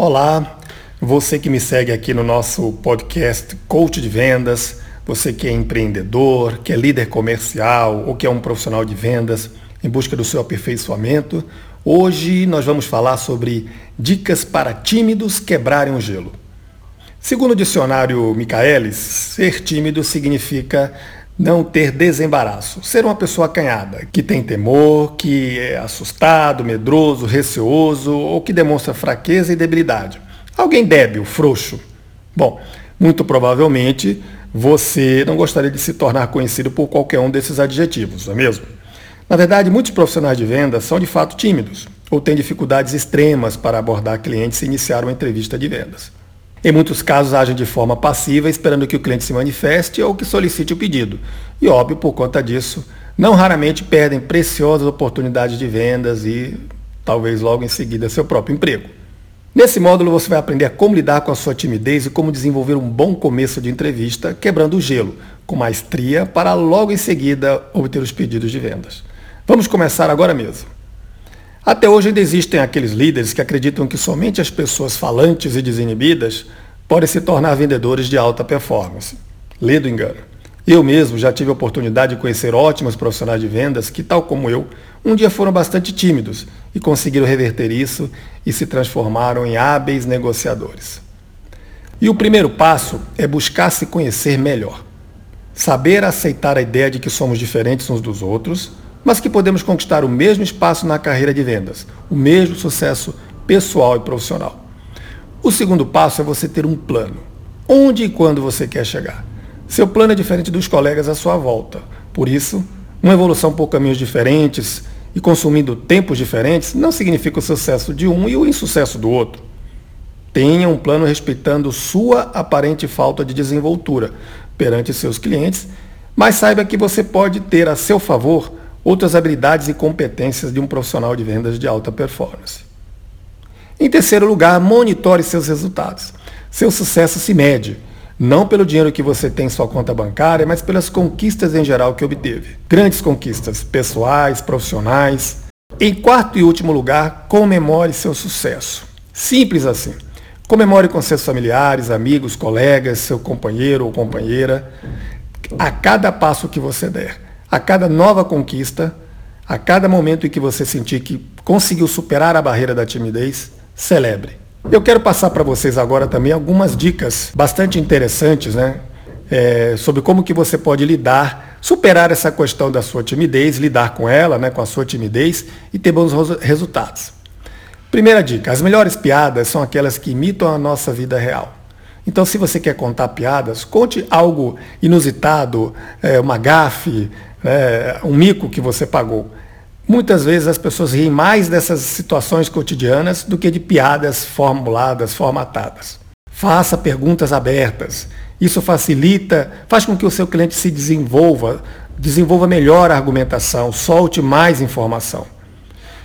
Olá, você que me segue aqui no nosso podcast Coach de Vendas, você que é empreendedor, que é líder comercial ou que é um profissional de vendas em busca do seu aperfeiçoamento, hoje nós vamos falar sobre dicas para tímidos quebrarem o gelo. Segundo o dicionário Michaelis, ser tímido significa não ter desembaraço, ser uma pessoa acanhada, que tem temor, que é assustado, medroso, receoso ou que demonstra fraqueza e debilidade. Alguém débil, frouxo. Bom, muito provavelmente você não gostaria de se tornar conhecido por qualquer um desses adjetivos, não é mesmo? Na verdade, muitos profissionais de vendas são de fato tímidos ou têm dificuldades extremas para abordar clientes e iniciar uma entrevista de vendas. Em muitos casos, agem de forma passiva, esperando que o cliente se manifeste ou que solicite o pedido. E, óbvio, por conta disso, não raramente perdem preciosas oportunidades de vendas e, talvez logo em seguida, seu próprio emprego. Nesse módulo, você vai aprender como lidar com a sua timidez e como desenvolver um bom começo de entrevista, quebrando o gelo, com maestria, para logo em seguida obter os pedidos de vendas. Vamos começar agora mesmo. Até hoje ainda existem aqueles líderes que acreditam que somente as pessoas falantes e desinibidas podem se tornar vendedores de alta performance. Lê do engano. Eu mesmo já tive a oportunidade de conhecer ótimos profissionais de vendas que, tal como eu, um dia foram bastante tímidos e conseguiram reverter isso e se transformaram em hábeis negociadores. E o primeiro passo é buscar se conhecer melhor. Saber aceitar a ideia de que somos diferentes uns dos outros mas que podemos conquistar o mesmo espaço na carreira de vendas, o mesmo sucesso pessoal e profissional. O segundo passo é você ter um plano. Onde e quando você quer chegar? Seu plano é diferente dos colegas à sua volta. Por isso, uma evolução por caminhos diferentes e consumindo tempos diferentes não significa o sucesso de um e o insucesso do outro. Tenha um plano respeitando sua aparente falta de desenvoltura perante seus clientes, mas saiba que você pode ter a seu favor outras habilidades e competências de um profissional de vendas de alta performance. Em terceiro lugar, monitore seus resultados. Seu sucesso se mede não pelo dinheiro que você tem em sua conta bancária, mas pelas conquistas em geral que obteve. Grandes conquistas pessoais, profissionais. Em quarto e último lugar, comemore seu sucesso. Simples assim. Comemore com seus familiares, amigos, colegas, seu companheiro ou companheira, a cada passo que você der. A cada nova conquista, a cada momento em que você sentir que conseguiu superar a barreira da timidez, celebre. Eu quero passar para vocês agora também algumas dicas bastante interessantes, né? É, sobre como que você pode lidar, superar essa questão da sua timidez, lidar com ela, né, com a sua timidez e ter bons resultados. Primeira dica, as melhores piadas são aquelas que imitam a nossa vida real. Então, se você quer contar piadas, conte algo inusitado, é, uma gafe, é, um mico que você pagou. Muitas vezes as pessoas riem mais dessas situações cotidianas do que de piadas formuladas, formatadas. Faça perguntas abertas. Isso facilita, faz com que o seu cliente se desenvolva, desenvolva melhor a argumentação, solte mais informação.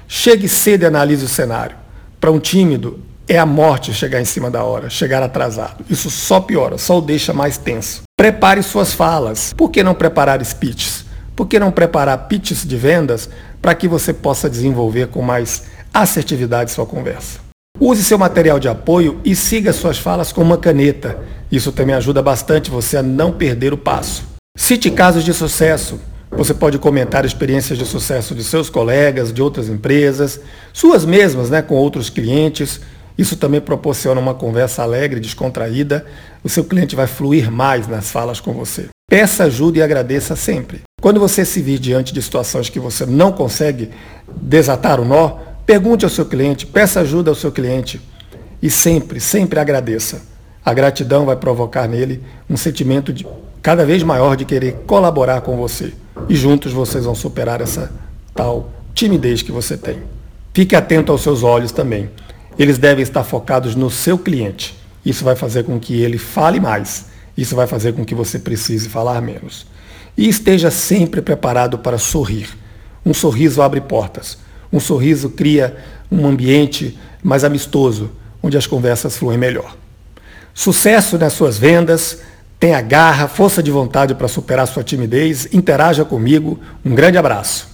Chegue cedo e analise o cenário. Para um tímido, é a morte chegar em cima da hora, chegar atrasado. Isso só piora, só o deixa mais tenso. Prepare suas falas. Por que não preparar speeches? Por que não preparar pitches de vendas para que você possa desenvolver com mais assertividade sua conversa? Use seu material de apoio e siga suas falas com uma caneta. Isso também ajuda bastante você a não perder o passo. Cite casos de sucesso. Você pode comentar experiências de sucesso de seus colegas, de outras empresas, suas mesmas, né, com outros clientes. Isso também proporciona uma conversa alegre, descontraída. O seu cliente vai fluir mais nas falas com você. Peça ajuda e agradeça sempre. Quando você se vir diante de situações que você não consegue desatar o nó, pergunte ao seu cliente, peça ajuda ao seu cliente e sempre, sempre agradeça. A gratidão vai provocar nele um sentimento de cada vez maior de querer colaborar com você. E juntos vocês vão superar essa tal timidez que você tem. Fique atento aos seus olhos também. Eles devem estar focados no seu cliente. Isso vai fazer com que ele fale mais. Isso vai fazer com que você precise falar menos. E esteja sempre preparado para sorrir. Um sorriso abre portas. Um sorriso cria um ambiente mais amistoso, onde as conversas fluem melhor. Sucesso nas suas vendas, tenha garra, força de vontade para superar sua timidez, interaja comigo. Um grande abraço.